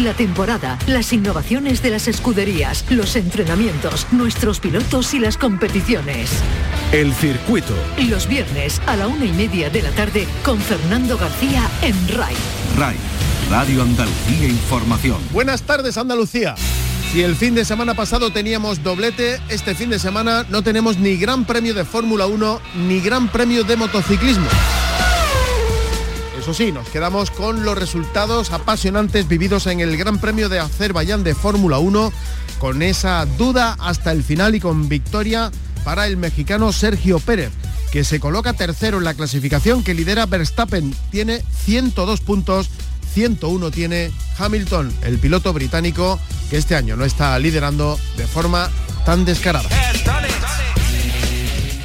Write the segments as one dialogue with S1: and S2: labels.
S1: la temporada, las innovaciones de las escuderías, los entrenamientos, nuestros pilotos y las competiciones.
S2: El circuito.
S1: Los viernes a la una y media de la tarde con Fernando García en RAI.
S2: RAI, Radio Andalucía Información.
S3: Buenas tardes Andalucía. Si el fin de semana pasado teníamos doblete, este fin de semana no tenemos ni Gran Premio de Fórmula 1 ni Gran Premio de motociclismo. Eso sí, nos quedamos con los resultados apasionantes vividos en el Gran Premio de Azerbaiyán de Fórmula 1, con esa duda hasta el final y con victoria para el mexicano Sergio Pérez, que se coloca tercero en la clasificación que lidera Verstappen. Tiene 102 puntos 101 tiene Hamilton, el piloto británico que este año no está liderando de forma tan descarada.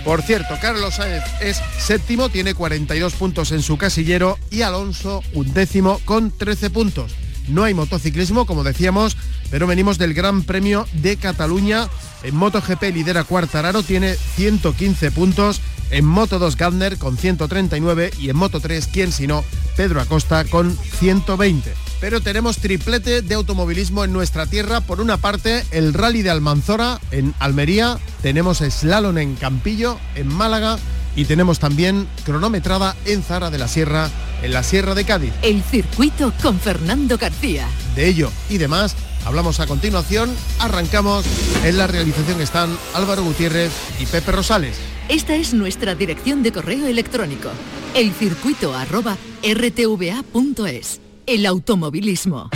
S3: Por cierto, Carlos Sainz es séptimo, tiene 42 puntos en su casillero y Alonso un décimo con 13 puntos. No hay motociclismo, como decíamos, pero venimos del Gran Premio de Cataluña. En MotoGP lidera Cuartararo, tiene 115 puntos en Moto 2 Gardner con 139 y en Moto 3, quién si no, Pedro Acosta con 120. Pero tenemos triplete de automovilismo en nuestra tierra. Por una parte, el Rally de Almanzora en Almería, tenemos slalom en Campillo, en Málaga y tenemos también cronometrada en Zara de la Sierra, en la Sierra de Cádiz.
S1: El circuito con Fernando García.
S3: De ello y demás hablamos a continuación. Arrancamos. En la realización están Álvaro Gutiérrez y Pepe Rosales.
S1: Esta es nuestra dirección de correo electrónico, elcircuito@rtva.es. El automovilismo.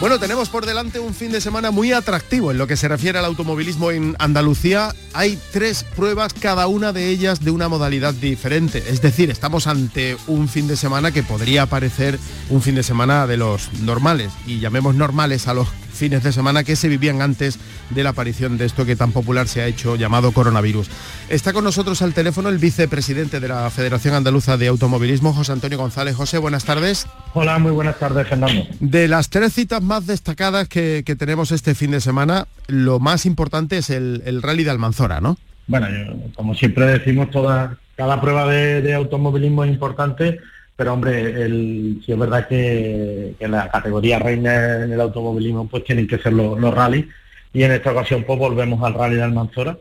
S3: Bueno, tenemos por delante un fin de semana muy atractivo en lo que se refiere al automovilismo en Andalucía. Hay tres pruebas, cada una de ellas de una modalidad diferente. Es decir, estamos ante un fin de semana que podría parecer un fin de semana de los normales. Y llamemos normales a los fines de semana que se vivían antes de la aparición de esto que tan popular se ha hecho llamado coronavirus. Está con nosotros al teléfono el vicepresidente de la Federación Andaluza de Automovilismo, José Antonio González. José, buenas tardes.
S4: Hola, muy buenas tardes, Fernando.
S3: De las tres citas más destacadas que, tenemos este fin de semana, lo más importante es el, rally de Almanzora, ¿no?
S4: Bueno, como siempre decimos, toda, cada prueba de automovilismo es importante pero hombre, el, si es verdad que, la categoría reina en el automovilismo pues tienen que ser los, los rallies y en esta ocasión pues volvemos al rally de Almanzora,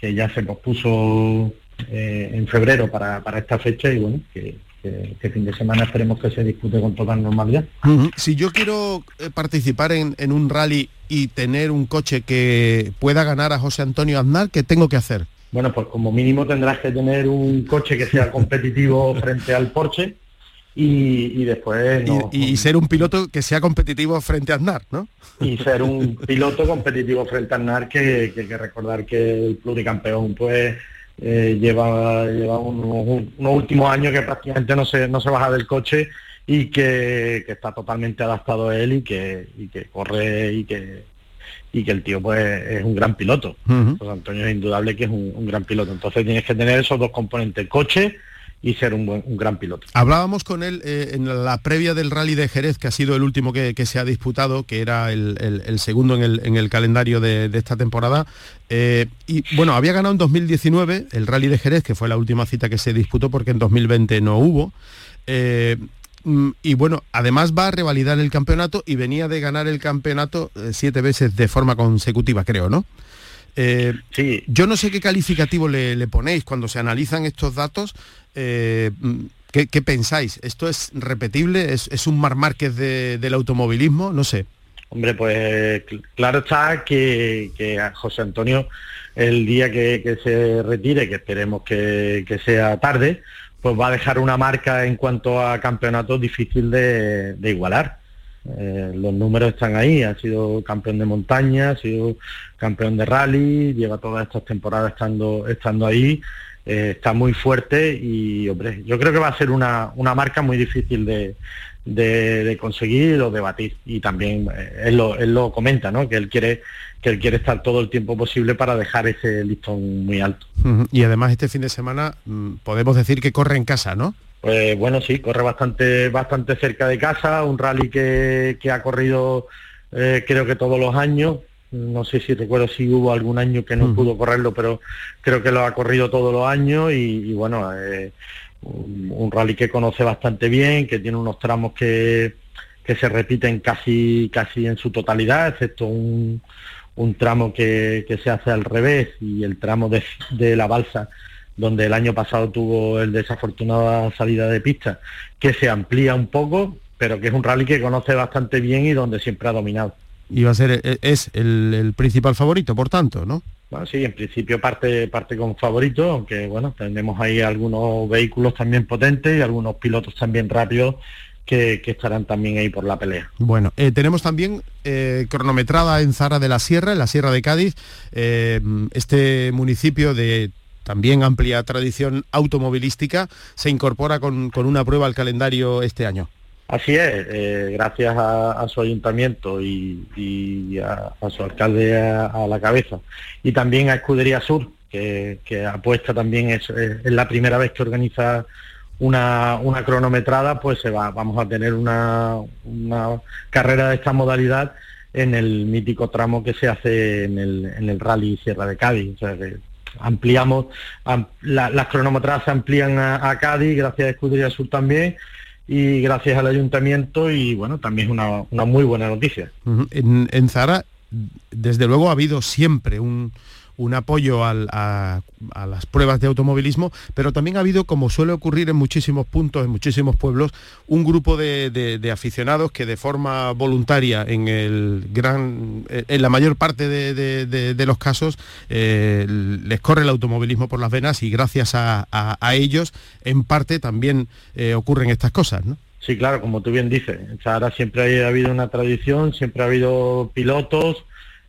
S4: que ya se pospuso eh, en febrero para, esta fecha y bueno, que, este fin de semana esperemos que se dispute con toda normalidad.
S3: Si yo quiero eh, participar en, en, un rally y tener un coche que pueda ganar a José Antonio Aznar, ¿qué tengo que hacer?
S4: Bueno, pues como mínimo tendrás que tener un coche que sea competitivo frente al Porsche y, después...
S3: y, ser un piloto que sea competitivo frente a Aznar, ¿no?
S4: Y ser un piloto competitivo frente a Aznar, que, hay que recordar que el pluricampeón pues eh, lleva, lleva unos, últimos años que prácticamente no se, no se baja del coche y que, está totalmente adaptado a él y que, que corre y que y que el tío pues es un gran piloto. Pues Antonio es indudable que es un, un, gran piloto. Entonces tienes que tener esos dos componentes, coche y ser un, buen, un gran piloto.
S3: Hablábamos con él eh, en la previa del rally de Jerez, que ha sido el último que, se ha disputado, que era el, segundo en el, en el calendario de, esta temporada. Eh, y bueno, había ganado en 2019 el rally de Jerez, que fue la última cita que se disputó porque en 2020 no hubo. Eh, mm, y bueno, además va a revalidar el campeonato y venía de ganar el campeonato siete veces de forma consecutiva, creo, ¿no?
S4: Sí.
S3: Yo no sé qué calificativo le, le, ponéis cuando se analizan estos datos, eh, ¿qué, pensáis? ¿Esto es repetible? ¿Es, un Mar Márquez del automovilismo? No sé.
S4: Hombre, pues claro está que, a José Antonio el día que, se retire, que esperemos que, sea tarde, pues va a dejar una marca en cuanto a campeonatos difícil de, igualar. Eh, los números están ahí, ha sido campeón de montaña, ha sido campeón de rally, lleva todas estas temporadas estando, estando ahí eh, está muy fuerte y, hombre, yo creo que va a ser una, marca muy difícil de, de, conseguir o de batir. Y también eh, él, lo, él lo comenta, ¿no? Que él quiere que él quiere estar todo el tiempo posible para dejar ese listón muy alto.
S3: Y además este fin de semana mm, podemos decir que corre en casa, ¿no?
S4: Pues bueno, sí, corre bastante, bastante cerca de casa, un rally que, ha corrido eh, creo que todos los años, no sé si recuerdo si hubo algún año que no pudo correrlo, pero creo que lo ha corrido todos los años y, bueno, eh, un, rally que conoce bastante bien, que tiene unos tramos que, que se repiten casi, casi en su totalidad, excepto un, un tramo que, se hace al revés y el tramo de, de la balsa donde el año pasado tuvo el desafortunada salida de pista, que se amplía un poco, pero que es un rally que conoce bastante bien y donde siempre ha dominado.
S3: Y va a ser, e, es el, principal favorito, por tanto, ¿no?
S4: Bueno, sí, en principio parte, parte con favorito, aunque bueno, tenemos ahí algunos vehículos también potentes y algunos pilotos también rápidos que, estarán también ahí por la pelea.
S3: Bueno, eh, tenemos también eh, cronometrada en Zara de la Sierra, en la Sierra de Cádiz, eh, este municipio de también amplia tradición automovilística, se incorpora con, una prueba al calendario este año.
S4: Así es, gracias a, su ayuntamiento y, a, su alcalde a, la cabeza. Y también a Escudería Sur, que, apuesta también, es, la primera vez que organiza una, cronometrada, pues se va, vamos a tener una, carrera de esta modalidad en el mítico tramo que se hace en el, en el Rally Sierra de Cádiz. O sea que ampliamos, las cronometradas se amplían a, Cádiz, gracias a Escudería Sur también, y gracias al ayuntamiento, y bueno, también es una, una muy buena noticia.
S3: en, en Zara, desde luego ha habido siempre un un apoyo a, las pruebas de automovilismo, pero también ha habido, como suele ocurrir en muchísimos puntos, en muchísimos pueblos, un grupo de, aficionados que de forma voluntaria, en el gran, en la mayor parte de, los casos, eh, les corre el automovilismo por las venas y gracias a, ellos, en parte también eh, ocurren estas cosas, ¿no?
S4: Sí, claro, como tú bien dices, ahora siempre ha habido una tradición, siempre ha habido pilotos,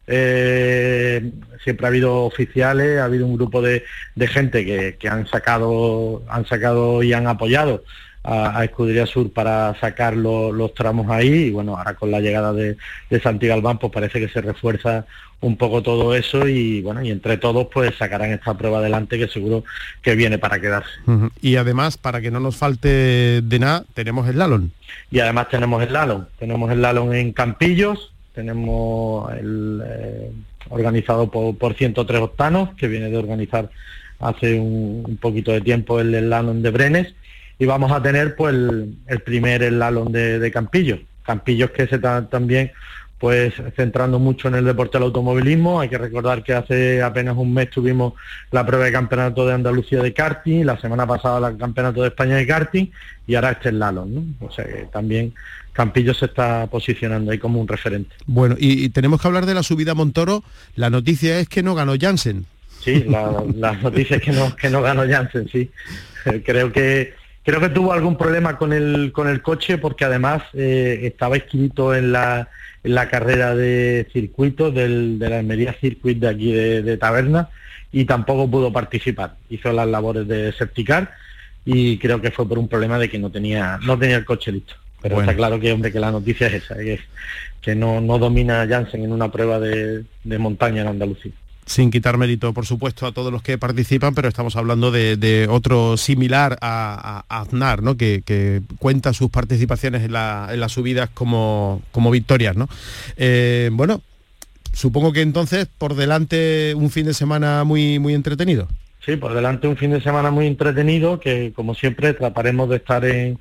S4: eh, siempre ha habido oficiales, ha habido un grupo de, gente que, han sacado, han sacado y han apoyado a, Escudería Sur para sacar los tramos ahí y bueno, ahora con la llegada de, de Santi Galván pues parece que se refuerza un poco todo eso y bueno, y entre todos pues sacarán esta prueba adelante que seguro que viene para quedarse.
S3: Y además, para que no nos falte de nada, tenemos el Lalon.
S4: Y además tenemos el Lalon, tenemos el Lalon en Campillos, tenemos el eh, organizado por, 103 octanos, que viene de organizar hace un, poquito de tiempo el slalom de Brenes, y vamos a tener pues el, primer slalom de, de Campillos. Campillos que se está también pues centrando mucho en el deporte del automovilismo. Hay que recordar que hace apenas un mes tuvimos la prueba de campeonato de Andalucía de karting, la semana pasada el campeonato de España de karting y ahora este es Lalon, ¿no? O sea que también Campillo se está posicionando ahí como un referente.
S3: Bueno, y, tenemos que hablar de la subida a Montoro. La noticia es que no ganó Jansen.
S4: Sí, la, noticia es que no, que no ganó Jansen, sí. creo que creo que tuvo algún problema con el con el coche porque además eh, estaba escrito en la la carrera de circuito del, de la Almería Circuit de aquí de, Taberna y tampoco pudo participar. Hizo las labores de septicar y creo que fue por un problema de que no tenía, no tenía el coche listo. Pero está claro que hombre que la noticia es esa, que, que no, no domina Jansen en una prueba de montaña en Andalucía
S3: sin quitar mérito, por supuesto, a todos los que participan, pero estamos hablando de, otro similar a, Aznar, ¿no? Que, cuenta sus participaciones en, las subidas como, como victorias. ¿no? Eh, bueno, supongo que entonces por delante un fin de semana muy, muy entretenido.
S4: Sí, por delante un fin de semana muy entretenido, que como siempre trataremos de estar en,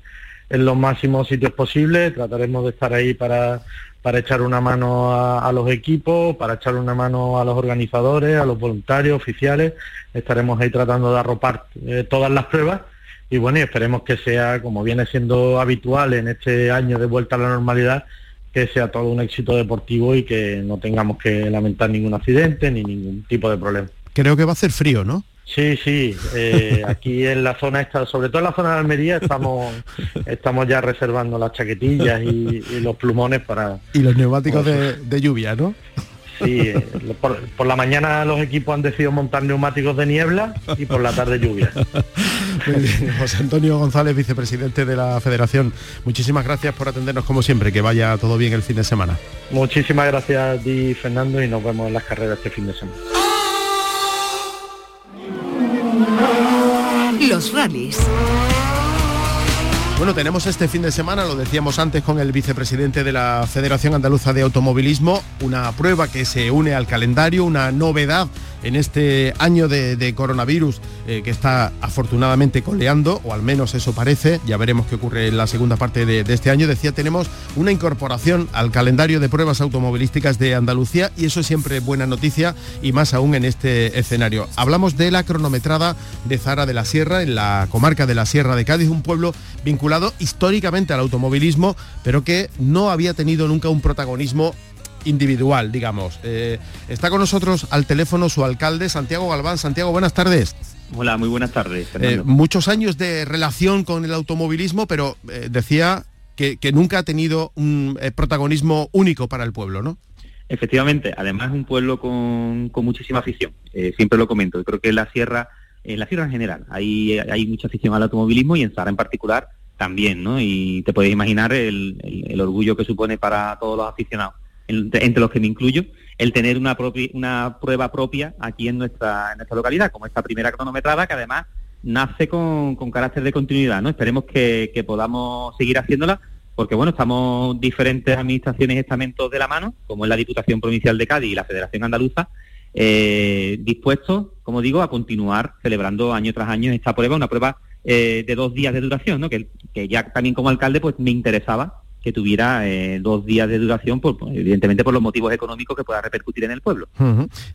S4: en los máximos sitios posibles, trataremos de estar ahí para para echar una mano a, los equipos, para echar una mano a los organizadores, a los voluntarios, oficiales. Estaremos ahí tratando de arropar eh, todas las pruebas y bueno, y esperemos que sea, como viene siendo habitual en este año de vuelta a la normalidad, que sea todo un éxito deportivo y que no tengamos que lamentar ningún accidente ni ningún tipo de problema.
S3: Creo que va a hacer frío, ¿no?
S4: Sí, sí. Eh, aquí en la zona esta, sobre todo en la zona de Almería, estamos estamos ya reservando las chaquetillas y, los plumones para.
S3: Y los neumáticos de, lluvia, ¿no?
S4: Sí, eh, por, la mañana los equipos han decidido montar neumáticos de niebla y por la tarde lluvia.
S3: José Antonio González, vicepresidente de la Federación, muchísimas gracias por atendernos como siempre, que vaya todo bien el fin de semana.
S4: Muchísimas gracias a ti, Fernando, y nos vemos en las carreras este fin de semana.
S3: Bueno, tenemos este fin de semana, lo decíamos antes con el vicepresidente de la Federación Andaluza de Automovilismo, una prueba que se une al calendario, una novedad en este año de, coronavirus eh, que está afortunadamente coleando, o al menos eso parece, ya veremos qué ocurre en la segunda parte de, de, este año. Decía, tenemos una incorporación al calendario de pruebas automovilísticas de Andalucía y eso es siempre buena noticia y más aún en este escenario. Hablamos de la cronometrada de Zara de la Sierra, en la comarca de la Sierra de Cádiz, un pueblo vinculado históricamente al automovilismo, pero que no había tenido nunca un protagonismo individual, digamos. Eh, está con nosotros al teléfono su alcalde, Santiago Galván. Santiago, buenas tardes.
S5: Hola, muy buenas tardes.
S3: Eh, muchos años de relación con el automovilismo, pero eh, decía que, nunca ha tenido un protagonismo único para el pueblo, ¿no?
S5: Efectivamente, además es un pueblo con, muchísima afición. siempre lo comento. Creo que en la sierra, en la sierra en general, hay, hay mucha afición al automovilismo y en Zara en particular también, ¿no? Y te puedes imaginar el, orgullo que supone para todos los aficionados, entre los que me incluyo, el tener una, una prueba propia aquí en nuestra, en nuestra localidad, como esta primera cronometrada, que además nace con, carácter de continuidad, ¿no? Esperemos que, podamos seguir haciéndola, porque bueno, estamos diferentes administraciones y estamentos de la mano, como es la Diputación Provincial de Cádiz y la Federación Andaluza, eh, dispuestos, como digo, a continuar celebrando año tras año esta prueba, una prueba eh, de dos días de duración, ¿no? Que, ya también como alcalde pues me interesaba que tuviera eh, dos días de duración, por, evidentemente por los motivos económicos que pueda repercutir en el pueblo.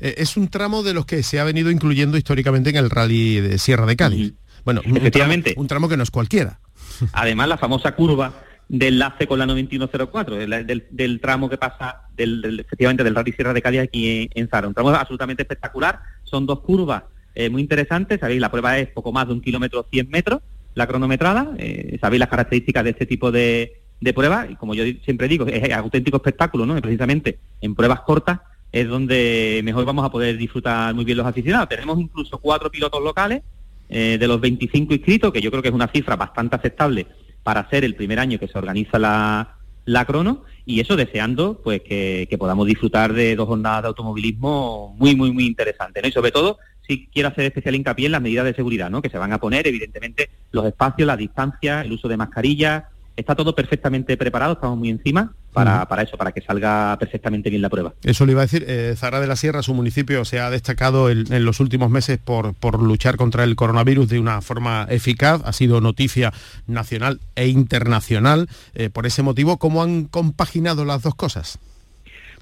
S3: Eh, es un tramo de los que se ha venido incluyendo históricamente en el rally de Sierra de Cádiz. Bueno, efectivamente. Un tramo, que no es cualquiera.
S5: Además, la famosa curva de enlace con la 9104, del, tramo que pasa del, efectivamente del rally Sierra de Cádiz aquí en Zara. Un tramo absolutamente espectacular. Son dos curvas eh, muy interesante. Sabéis, la prueba es poco más de un kilómetro 100 metros, la cronometrada. Eh, sabéis las características de este tipo de, de pruebas y como yo siempre digo, es auténtico espectáculo, ¿no? Precisamente en pruebas cortas es donde mejor vamos a poder disfrutar muy bien los aficionados. Tenemos incluso cuatro pilotos locales eh, de los 25 inscritos, que yo creo que es una cifra bastante aceptable para ser el primer año que se organiza la, la crono y eso deseando pues que, que, podamos disfrutar de dos jornadas de automovilismo muy muy muy interesantes ¿no? y sobre todo sí quiero hacer especial hincapié en las medidas de seguridad, ¿no? Que se van a poner, evidentemente, los espacios, las distancias, el uso de mascarillas. Está todo perfectamente preparado, estamos muy encima para, para eso, para que salga perfectamente bien la prueba.
S3: Eso le iba a decir, eh, Zara de la Sierra, su municipio, se ha destacado en los últimos meses por, por luchar contra el coronavirus de una forma eficaz, ha sido noticia nacional e internacional. Eh, por ese motivo, ¿cómo han compaginado las dos cosas?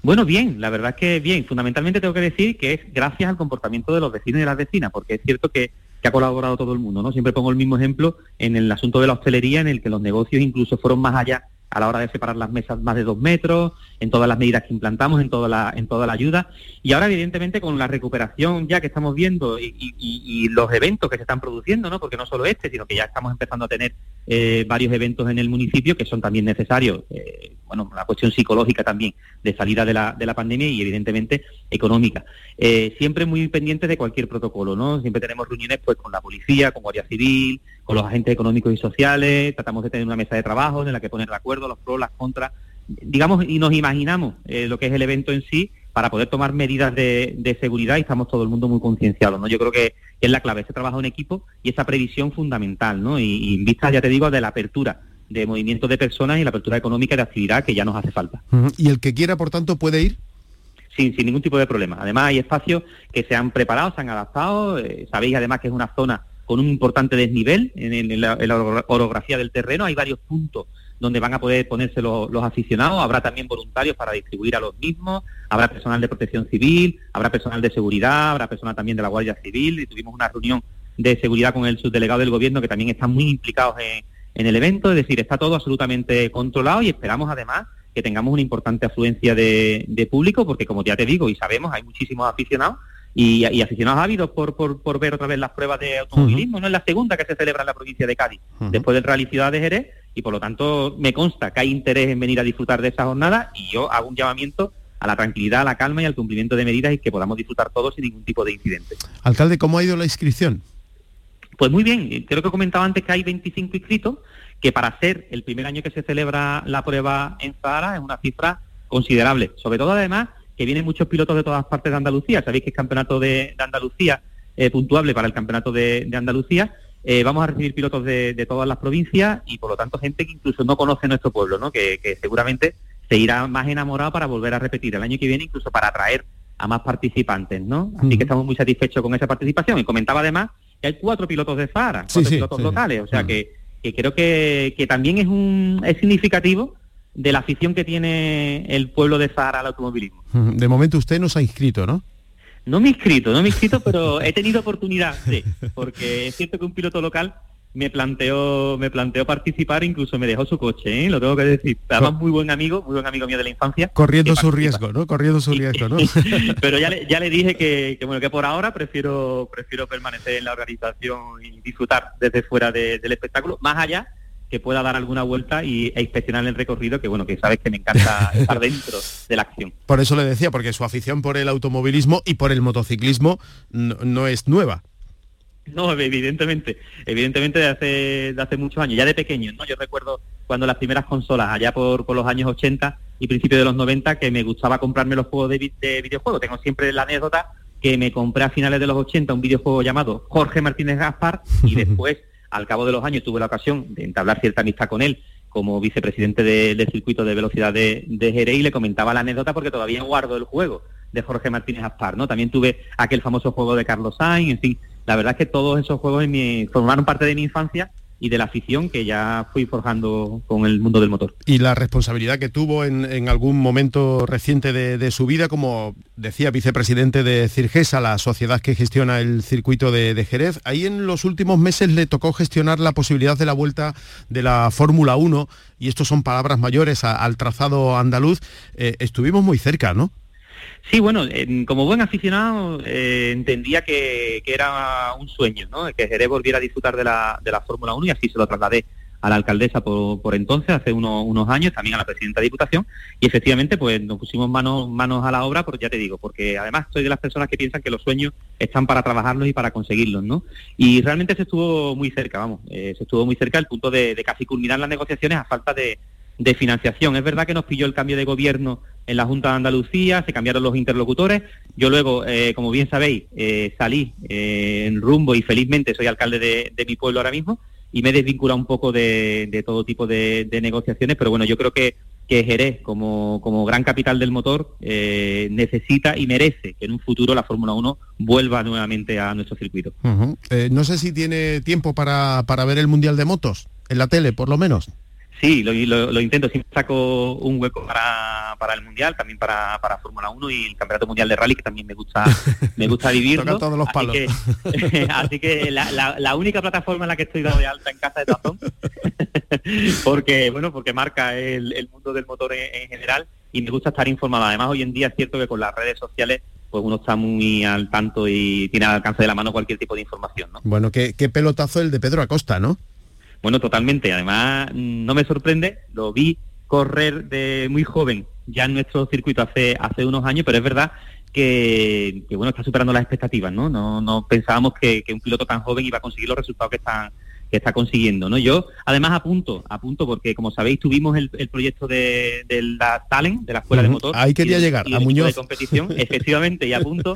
S5: Bueno, bien, la verdad es que bien. Fundamentalmente tengo que decir que es gracias al comportamiento de los vecinos y las vecinas, porque es cierto que, ha colaborado todo el mundo, ¿no? Siempre pongo el mismo ejemplo en el asunto de la hostelería, en el que los negocios incluso fueron más allá a la hora de separar las mesas más de dos metros, en todas las medidas que implantamos, en toda la, en toda la ayuda. Y ahora, evidentemente, con la recuperación ya que estamos viendo y, los eventos que se están produciendo, ¿no? Porque no solo este, sino que ya estamos empezando a tener eh, varios eventos en el municipio que son también necesarios. Eh, bueno, una cuestión psicológica también de salida de la, de la pandemia y evidentemente económica. Eh, siempre muy pendientes de cualquier protocolo, ¿no? Siempre tenemos reuniones pues con la policía, con Guardia Civil, con los agentes económicos y sociales, tratamos de tener una mesa de trabajo en la que poner de acuerdo los pros, las contras, digamos, y nos imaginamos eh, lo que es el evento en sí para poder tomar medidas de, seguridad y estamos todo el mundo muy concienciados, ¿no? Yo creo que, es la clave, ese trabajo en equipo y esa previsión fundamental, ¿no? Y, y en vista, ya te digo, de la apertura de movimiento de personas y la apertura económica de actividad que ya nos hace falta.
S3: ¿Y el que quiera, por tanto, puede ir?
S5: Sin, sin ningún tipo de problema. Además, hay espacios que se han preparado, se han adaptado. Eh, sabéis, además, que es una zona con un importante desnivel en, la, orografía del terreno. Hay varios puntos donde van a poder ponerse los, aficionados. Habrá también voluntarios para distribuir a los mismos. Habrá personal de protección civil, habrá personal de seguridad, habrá personal también de la Guardia Civil. Y tuvimos una reunión de seguridad con el subdelegado del gobierno que también están muy implicados en, en el evento, es decir, está todo absolutamente controlado y esperamos además que tengamos una importante afluencia de, público, porque como ya te digo y sabemos, hay muchísimos aficionados y, aficionados ávidos por, por, ver otra vez las pruebas de automovilismo. No es la segunda que se celebra en la provincia de Cádiz, después del Rally Ciudad de Jerez, y por lo tanto me consta que hay interés en venir a disfrutar de esa jornada y yo hago un llamamiento a la tranquilidad, a la calma y al cumplimiento de medidas y que podamos disfrutar todos sin ningún tipo de incidente.
S3: Alcalde, ¿cómo ha ido la inscripción?
S5: Pues muy bien, creo que comentaba antes que hay 25 inscritos, que para ser el primer año que se celebra la prueba en Zahara es una cifra considerable. Sobre todo además que vienen muchos pilotos de todas partes de Andalucía. Sabéis que es campeonato de, Andalucía eh, puntuable para el campeonato de, Andalucía eh, vamos a recibir pilotos de, todas las provincias y por lo tanto gente que incluso no conoce nuestro pueblo, ¿no? Que, seguramente se irá más enamorado para volver a repetir el año que viene, incluso para atraer a más participantes, ¿no? Así que estamos muy satisfechos con esa participación. Y comentaba además que hay cuatro pilotos de Zara, cuatro pilotos locales, o sea que, creo que, que, también es un es significativo de la afición que tiene el pueblo de Zara al automovilismo.
S3: De momento usted nos ha inscrito, ¿no?
S5: No me he inscrito, no me he inscrito, pero he tenido oportunidad, sí, porque es cierto que un piloto local me planteó, me planteó participar, incluso me dejó su coche, ¿eh? lo tengo que decir. Además, muy buen amigo, muy buen amigo mío de la infancia.
S3: Corriendo su riesgo, ¿no? Corriendo su riesgo, ¿no?
S5: Pero ya le, ya le dije que, bueno, que por ahora prefiero, prefiero permanecer en la organización y disfrutar desde fuera del espectáculo, más allá que pueda dar alguna vuelta y, e inspeccionar el recorrido, que bueno, que sabes que me encanta estar dentro de la acción.
S3: Por eso le decía, porque su afición por el automovilismo y por el motociclismo no, es nueva.
S5: No, evidentemente, evidentemente de hace, de hace muchos años, ya de pequeño, ¿no? Yo recuerdo cuando las primeras consolas, allá por, por los años 80 y principios de los 90, que me gustaba comprarme los juegos de, de videojuegos. Tengo siempre la anécdota que me compré a finales de los 80 un videojuego llamado Jorge Martínez Gaspar y después al cabo de los años tuve la ocasión de entablar cierta amistad con él como vicepresidente del circuito de velocidad de, de Jerez y le comentaba la anécdota porque todavía guardo el juego de Jorge Martínez Aspar, ¿no? También tuve aquel famoso juego de Carlos Sainz, en fin, la verdad es que todos esos juegos formaron parte de mi infancia y de la afición que ya fui forjando con el mundo del motor.
S3: Y la responsabilidad que tuvo en, algún momento reciente de, su vida, como decía, vicepresidente de Cirgesa, la sociedad que gestiona el circuito de, Jerez. Ahí en los últimos meses le tocó gestionar la posibilidad de la vuelta de la Fórmula 1, y estos son palabras mayores al trazado andaluz. Eh, estuvimos muy cerca, ¿no?
S5: Sí, bueno, como buen aficionado eh, entendía que, era un sueño, ¿no? Que Jerez volviera a disfrutar de la, de la Fórmula 1 y así se lo trasladé a la alcaldesa por, entonces, hace unos años, también a la presidenta de Diputación, y efectivamente pues nos pusimos manos, manos a la obra, porque ya te digo, porque además soy de las personas que piensan que los sueños están para trabajarlos y para conseguirlos, ¿no? Y realmente se estuvo muy cerca, vamos, eh, se estuvo muy cerca al punto de, de casi culminar las negociaciones a falta de, de financiación. Es verdad que nos pilló el cambio de gobierno en la Junta de Andalucía, se cambiaron los interlocutores. Yo luego, eh, como bien sabéis, eh, salí eh, en rumbo y felizmente soy alcalde de, mi pueblo ahora mismo y me he desvinculado un poco de, todo tipo de, negociaciones, pero bueno, yo creo que, que Jerez, como, como gran capital del motor, necesita y merece que en un futuro la Fórmula 1 vuelva nuevamente a nuestro circuito.
S3: no sé si tiene tiempo para, para ver el Mundial de Motos, en la tele por lo menos.
S5: Sí, lo, intento, siempre saco un hueco para, para el Mundial, también para, para Fórmula 1 y el Campeonato Mundial de Rally, que también me gusta me gusta vivirlo.
S3: todos los palos.
S5: Así que, la, única plataforma en la que estoy dado de alta en casa de Tazón, porque bueno, porque marca el, mundo del motor en, general y me gusta estar informado. Además, hoy en día es cierto que con las redes sociales pues uno está muy al tanto y tiene al alcance de la mano cualquier tipo de información. ¿no?
S3: Bueno, qué, qué pelotazo el de Pedro Acosta, ¿no?
S5: Bueno, totalmente. Además, no me sorprende, lo vi correr de muy joven ya en nuestro circuito hace, hace unos años, pero es verdad que, bueno, está superando las expectativas, ¿no? No, no pensábamos que, que, un piloto tan joven iba a conseguir los resultados que están, que está consiguiendo. ¿no? Yo además apunto, apunto porque como sabéis tuvimos el, proyecto de, la Talent, de la Escuela de Motor.
S3: Ahí quería llegar, a Muñoz.
S5: De competición, efectivamente, y apunto,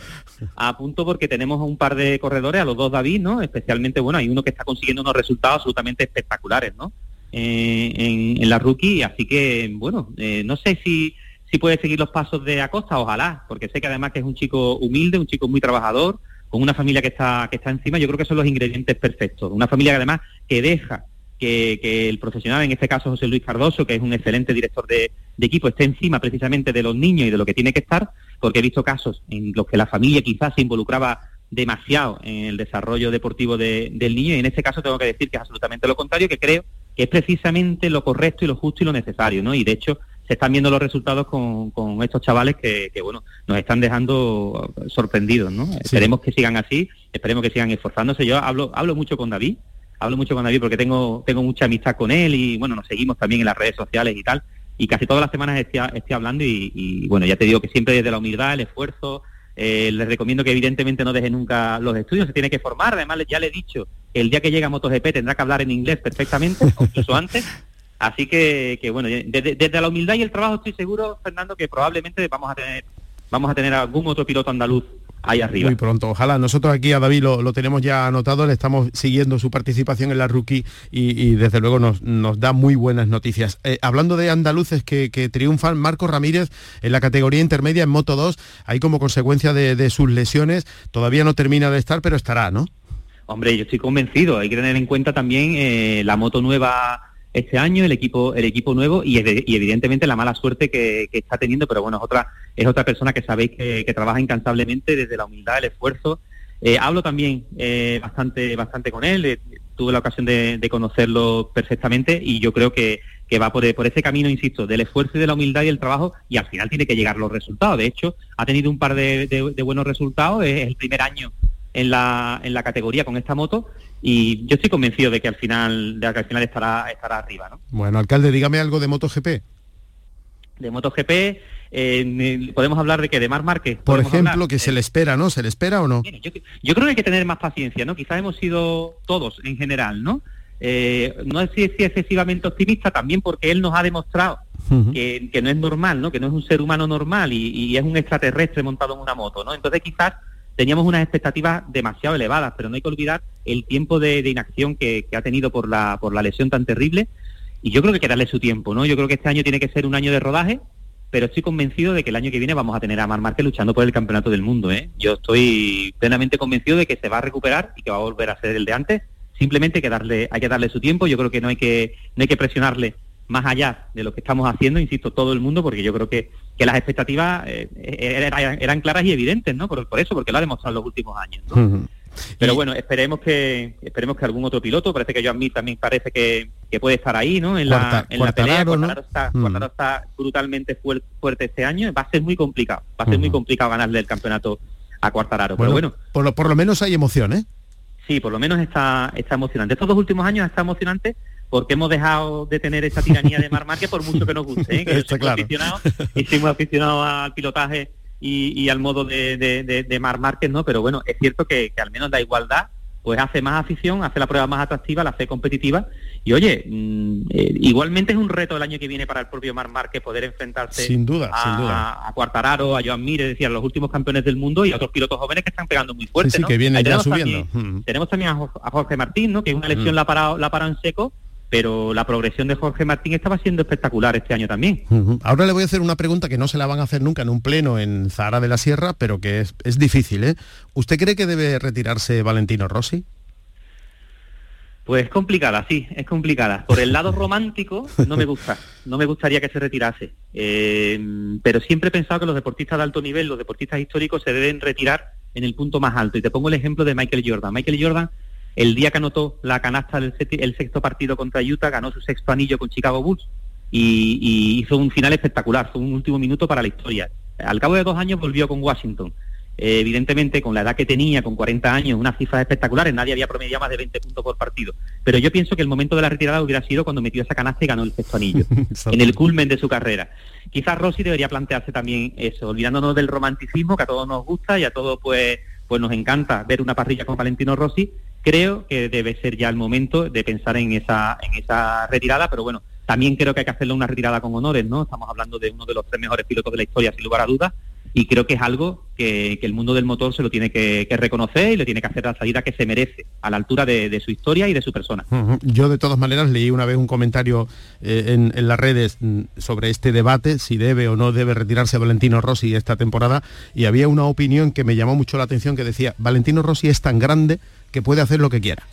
S5: apunto porque tenemos un par de corredores, a los dos David, ¿no? Especialmente, bueno, hay uno que está consiguiendo unos resultados absolutamente espectaculares, ¿no? Eh, en, la rookie, así que, bueno, eh, no sé si si puede seguir los pasos de Acosta, ojalá, porque sé que además que es un chico humilde, un chico muy trabajador, con una familia que está, que está encima, yo creo que son los ingredientes perfectos. Una familia que además que deja que, el profesional, en este caso José Luis Cardoso, que es un excelente director de, equipo, esté encima precisamente de los niños y de lo que tiene que estar, porque he visto casos en los que la familia quizás se involucraba demasiado en el desarrollo deportivo del niño y en este caso tengo que decir que es absolutamente lo contrario, que creo que es precisamente lo correcto y lo justo y lo necesario, ¿no? Y de hecho se están viendo los resultados con, con estos chavales que, bueno, nos están dejando sorprendidos, ¿no? Esperemos que sigan así, esperemos que sigan esforzándose. Yo hablo, hablo mucho con David, hablo mucho con David porque tengo, tengo mucha amistad con él y bueno, nos seguimos también en las redes sociales y tal. Y casi todas las semanas estoy, estoy hablando y, bueno, ya te digo que siempre desde la humildad, el esfuerzo, eh, les recomiendo que evidentemente no dejen nunca los estudios, se tiene que formar. Además, ya le he dicho que el día que llega MotoGP tendrá que hablar en inglés perfectamente, incluso antes. Así que, que bueno, desde, la humildad y el trabajo estoy seguro, Fernando, que probablemente vamos a tener vamos a tener algún otro piloto andaluz ahí arriba.
S3: Muy pronto, ojalá. Nosotros aquí a David lo, tenemos ya anotado, le estamos siguiendo su participación en la rookie y, desde luego nos, da muy buenas noticias. Eh, hablando de andaluces que, triunfan, Marco Ramírez en la categoría intermedia en Moto 2, ahí como consecuencia de, sus lesiones, todavía no termina de estar, pero estará, ¿no?
S5: Hombre, yo estoy convencido, hay que tener en cuenta también eh, la moto nueva este año, el equipo, el equipo nuevo y, evidentemente la mala suerte que, está teniendo, pero bueno, es otra, es otra persona que sabéis que, trabaja incansablemente desde la humildad, el esfuerzo. Eh, hablo también eh, bastante, bastante con él, eh, tuve la ocasión de, conocerlo perfectamente y yo creo que, va por, ese camino, insisto, del esfuerzo y de la humildad y el trabajo y al final tiene que llegar los resultados. De hecho, ha tenido un par de, buenos resultados, es el primer año en la, en la categoría con esta moto y yo estoy convencido de que al final de que al final estará estará arriba ¿no?
S3: bueno alcalde dígame algo de MotoGP.
S5: De MotoGP eh, podemos hablar de que de Mar Márquez
S3: por ejemplo que se le espera no se le espera o no
S5: yo, creo que hay que tener más paciencia no quizás hemos sido todos en general no eh, no es si excesivamente optimista también porque él nos ha demostrado que, no es normal no que no es un ser humano normal y, y es un extraterrestre montado en una moto no entonces quizás teníamos unas expectativas demasiado elevadas, pero no hay que olvidar el tiempo de, inacción que, ha tenido por la, por la lesión tan terrible. Y yo creo que hay que darle su tiempo, ¿no? Yo creo que este año tiene que ser un año de rodaje, pero estoy convencido de que el año que viene vamos a tener a Mar Márquez luchando por el campeonato del mundo, ¿eh? Yo estoy plenamente convencido de que se va a recuperar y que va a volver a ser el de antes. Simplemente hay que darle, hay que darle su tiempo. Yo creo que no hay que, no hay que presionarle más allá de lo que estamos haciendo, insisto, todo el mundo, porque yo creo que, que las expectativas eh, eran, claras y evidentes, ¿no? Por, eso, porque lo ha demostrado en los últimos años, Pero bueno, esperemos que esperemos que algún otro piloto, parece que yo a mí también parece que, puede estar ahí, ¿no? En la, en la pelea, ¿no? está, está, brutalmente fuerte este año, va a ser muy complicado, va a ser muy complicado ganarle el campeonato a Cuartararo. Pero bueno,
S3: por lo, por lo menos hay emoción, ¿eh?
S5: Sí, por lo menos está, está emocionante. Estos dos últimos años está emocionante porque hemos dejado de tener esa tiranía de Mar Márquez por mucho que nos guste, ¿eh? que Está claro. aficionados, y somos aficionados al pilotaje y, al modo de, de, Mar Márquez, ¿no? Pero bueno, es cierto que, al menos la igualdad pues hace más afición, hace la prueba más atractiva, la hace competitiva. Y oye, mm, eh, igualmente es un reto el año que viene para el propio Mar Márquez poder enfrentarse
S3: sin duda,
S5: a,
S3: sin duda.
S5: a Cuartararo, a Joan Mir, es decir, a los últimos campeones del mundo y a otros pilotos jóvenes que están pegando muy fuerte.
S3: Sí, que vienen ya subiendo.
S5: Tenemos también a, Jorge Martín, ¿no? que una lesión la, ha la parado en seco pero la progresión de Jorge Martín estaba siendo espectacular este año también.
S3: Ahora le voy a hacer una pregunta que no se la van a hacer nunca en un pleno en Zahara de la Sierra, pero que es, difícil. ¿eh? ¿Usted cree que debe retirarse Valentino Rossi?
S5: Pues es complicada, sí, es complicada. Por el lado romántico no me gusta, no me gustaría que se retirase. Eh, pero siempre he pensado que los deportistas de alto nivel, los deportistas históricos, se deben retirar en el punto más alto. Y te pongo el ejemplo de Michael Jordan. Michael Jordan el día que anotó la canasta del el sexto partido contra Utah, ganó su sexto anillo con Chicago Bulls y, hizo un final espectacular, fue un último minuto para la historia. Al cabo de dos años volvió con Washington. Eh, evidentemente, con la edad que tenía, con 40 años, unas cifras espectaculares, nadie había promediado más de 20 puntos por partido. Pero yo pienso que el momento de la retirada hubiera sido cuando metió esa canasta y ganó el sexto anillo, en el culmen de su carrera. Quizás Rossi debería plantearse también eso, olvidándonos del romanticismo que a todos nos gusta y a todos pues, pues nos encanta ver una parrilla con Valentino Rossi, creo que debe ser ya el momento de pensar en esa, retirada, pero bueno, también creo que hay que hacerle una retirada con honores, ¿no? Estamos hablando de uno de los tres mejores pilotos de la historia, sin lugar a dudas, y creo que es algo que, el mundo del motor se lo tiene que, reconocer y le tiene que hacer la salida que se merece, a la altura de, su historia y de su persona.
S3: Yo de todas maneras leí una vez un comentario eh, en, en, las redes mm, sobre este debate, si debe o no debe retirarse Valentino Rossi esta temporada, y había una opinión que me llamó mucho la atención que decía, Valentino Rossi es tan grande que puede hacer lo que quiera.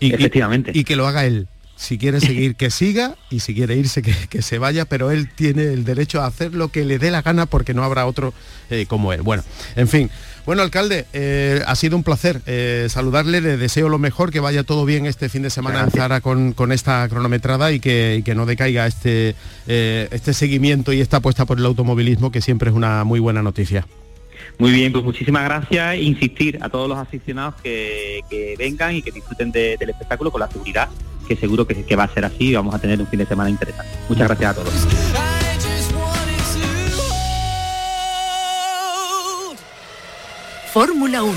S5: Efectivamente.
S3: Y, que lo haga él. Si quiere seguir, que siga, y si quiere irse, que, se vaya, pero él tiene el derecho a hacer lo que le dé la gana porque no habrá otro eh, como él. Bueno, en fin. Bueno, alcalde, eh, ha sido un placer eh, saludarle, le deseo lo mejor, que vaya todo bien este fin de semana en Zara con, esta cronometrada y que, que no decaiga este, este seguimiento y esta apuesta por el automovilismo, que siempre es una muy buena noticia.
S5: Muy bien, pues muchísimas gracias e insistir a todos los aficionados que, vengan y que disfruten del espectáculo con la seguridad, que seguro que, que va a ser así y vamos a tener un fin de semana interesante. Muchas gracias a todos.
S1: Fórmula 1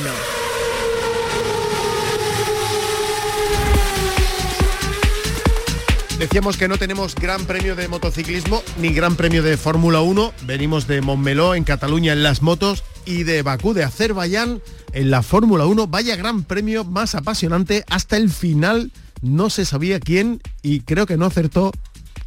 S3: Decíamos que no tenemos gran premio de motociclismo ni gran premio de Fórmula 1. Venimos de Montmeló, en Cataluña, en las motos y de Bakú de Azerbaiyán en la Fórmula 1. Vaya gran premio más apasionante hasta el final. No se sabía quién y creo que no acertó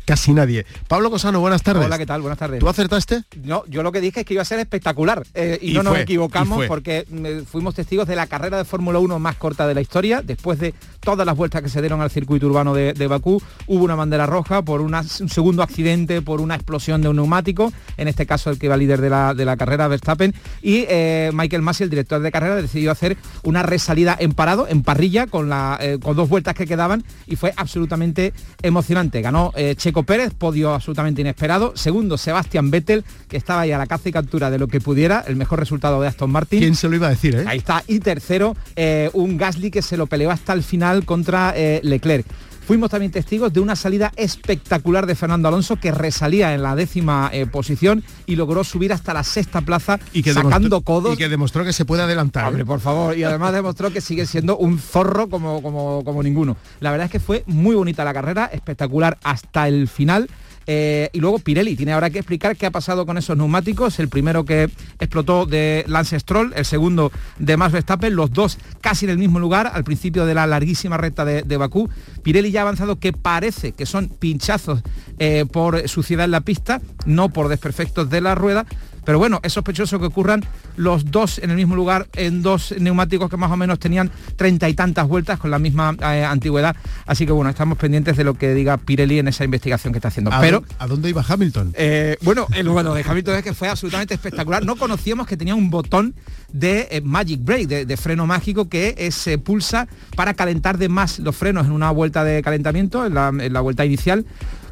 S3: casi nadie. Pablo Cosano, buenas tardes.
S6: Hola, ¿qué tal? Buenas tardes.
S3: ¿Tú acertaste?
S6: No, yo lo que dije es que iba a ser espectacular eh, y, no nos equivocamos porque mm, fuimos testigos de la carrera de Fórmula 1 más corta de la historia. Después de todas las vueltas que se dieron al circuito urbano de, Bakú, hubo una bandera roja por un segundo accidente, por una explosión de un neumático, en este caso el que iba líder de la, carrera, Verstappen, y eh, Michael Masi, el director de carrera, decidió hacer una resalida en parado, en parrilla, con, la, eh, con dos vueltas que quedaban y fue absolutamente emocionante. Ganó Checo Pérez, podio absolutamente inesperado. Segundo, Sebastián Vettel, que estaba ahí a la caza y captura de lo que pudiera, el mejor resultado de Aston Martin.
S3: ¿Quién se lo iba a decir, eh?
S6: Ahí está. Y tercero, eh, un Gasly que se lo peleó hasta el final contra eh, Leclerc. Fuimos también testigos de una salida espectacular de Fernando Alonso que resalía en la décima eh, posición y logró subir hasta la sexta plaza y que sacando codos.
S3: Y que demostró que se puede adelantar.
S6: Hombre, por favor. Y además demostró que sigue siendo un zorro como, como, como ninguno. La verdad es que fue muy bonita la carrera, espectacular hasta el final. Eh, y luego Pirelli tiene ahora que explicar qué ha pasado con esos neumáticos. El primero que explotó de Lance Stroll, el segundo de Max Verstappen, los dos casi en el mismo lugar al principio de la larguísima recta de, Bakú. Pirelli ya ha avanzado que parece que son pinchazos eh, por suciedad en la pista, no por desperfectos de la rueda, pero bueno, es sospechoso que ocurran los dos en el mismo lugar en dos neumáticos que más o menos tenían treinta y tantas vueltas con la misma eh, antigüedad. Así que bueno, estamos pendientes de lo que diga Pirelli en esa investigación que está haciendo.
S3: ¿A
S6: Pero
S3: ¿A dónde iba Hamilton?
S6: Eh, bueno, el bueno de Hamilton es que fue absolutamente espectacular. No conocíamos que tenía un botón de eh, Magic Brake, de, freno mágico que se pulsa para calentar de más los frenos en una vuelta de calentamiento, en la vuelta inicial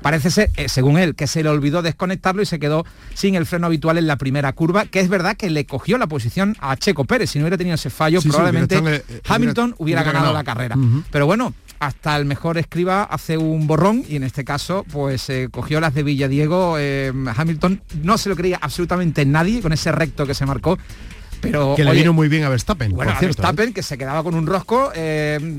S6: Parece ser, eh, según él, que se le olvidó desconectarlo y se quedó sin el freno habitual en la primera curva, que es verdad que le cogió la posición a Checo Pérez. Si no hubiera tenido ese fallo, probablemente eh, Hamilton hubiera, ganado, la carrera. Pero bueno, hasta el mejor escriba hace un borrón y en este caso pues eh, cogió las de Villadiego Hamilton no se lo creía absolutamente nadie con ese recto que se marcó pero,
S3: que le vino muy bien a Verstappen.
S6: Bueno, a Verstappen, que se quedaba con un rosco,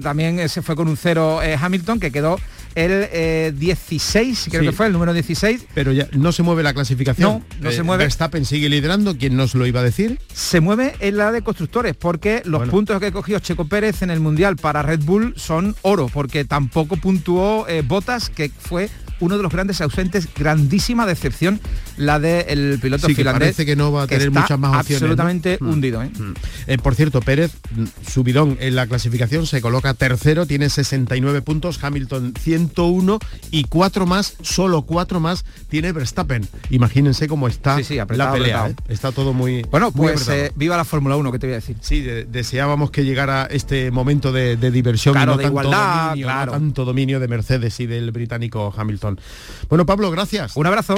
S6: también se fue con un cero Hamilton, que quedó el 16, eh, creo que fue el número 16.
S3: Pero ya no se mueve la clasificación.
S6: No, no se eh, mueve.
S3: Verstappen sigue liderando, ¿quién nos lo iba a decir?
S6: Se mueve en la de constructores, porque los puntos que cogió Checo Pérez en el Mundial para Red Bull son oro, porque tampoco puntuó eh, Botas, que fue uno de los grandes ausentes, grandísima decepción la del piloto
S3: sí,
S6: finlandés.
S3: parece que no va a tener muchas más opciones.
S6: Absolutamente mm. hundido. ¿eh?
S3: Mm. ¿eh? por cierto, Pérez, subidón en la clasificación, se coloca tercero, tiene 69 puntos, Hamilton 101 y cuatro más, solo cuatro más tiene Verstappen. Imagínense cómo está la pelea. ¿eh? Está todo muy
S6: Bueno, pues eh, viva la Fórmula 1, que te voy a decir.
S3: Sí, deseábamos que llegara este momento de, diversión
S6: claro,
S3: de
S6: igualdad,
S3: claro. tanto dominio de Mercedes y del británico Hamilton. Bueno, Pablo, gracias.
S6: Un abrazo.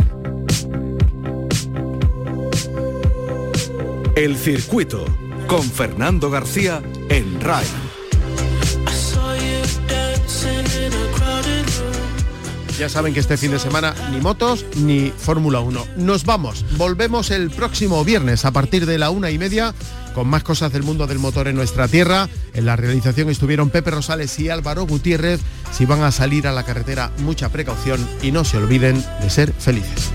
S2: El circuito con Fernando García en RAI.
S3: Ya saben que este fin de semana ni motos ni Fórmula 1. Nos vamos. Volvemos el próximo viernes a partir de la una y media con más cosas del mundo del motor en nuestra tierra. En la realización estuvieron Pepe Rosales y Álvaro Gutiérrez. Si van a salir a la carretera, mucha precaución y no se olviden de ser felices.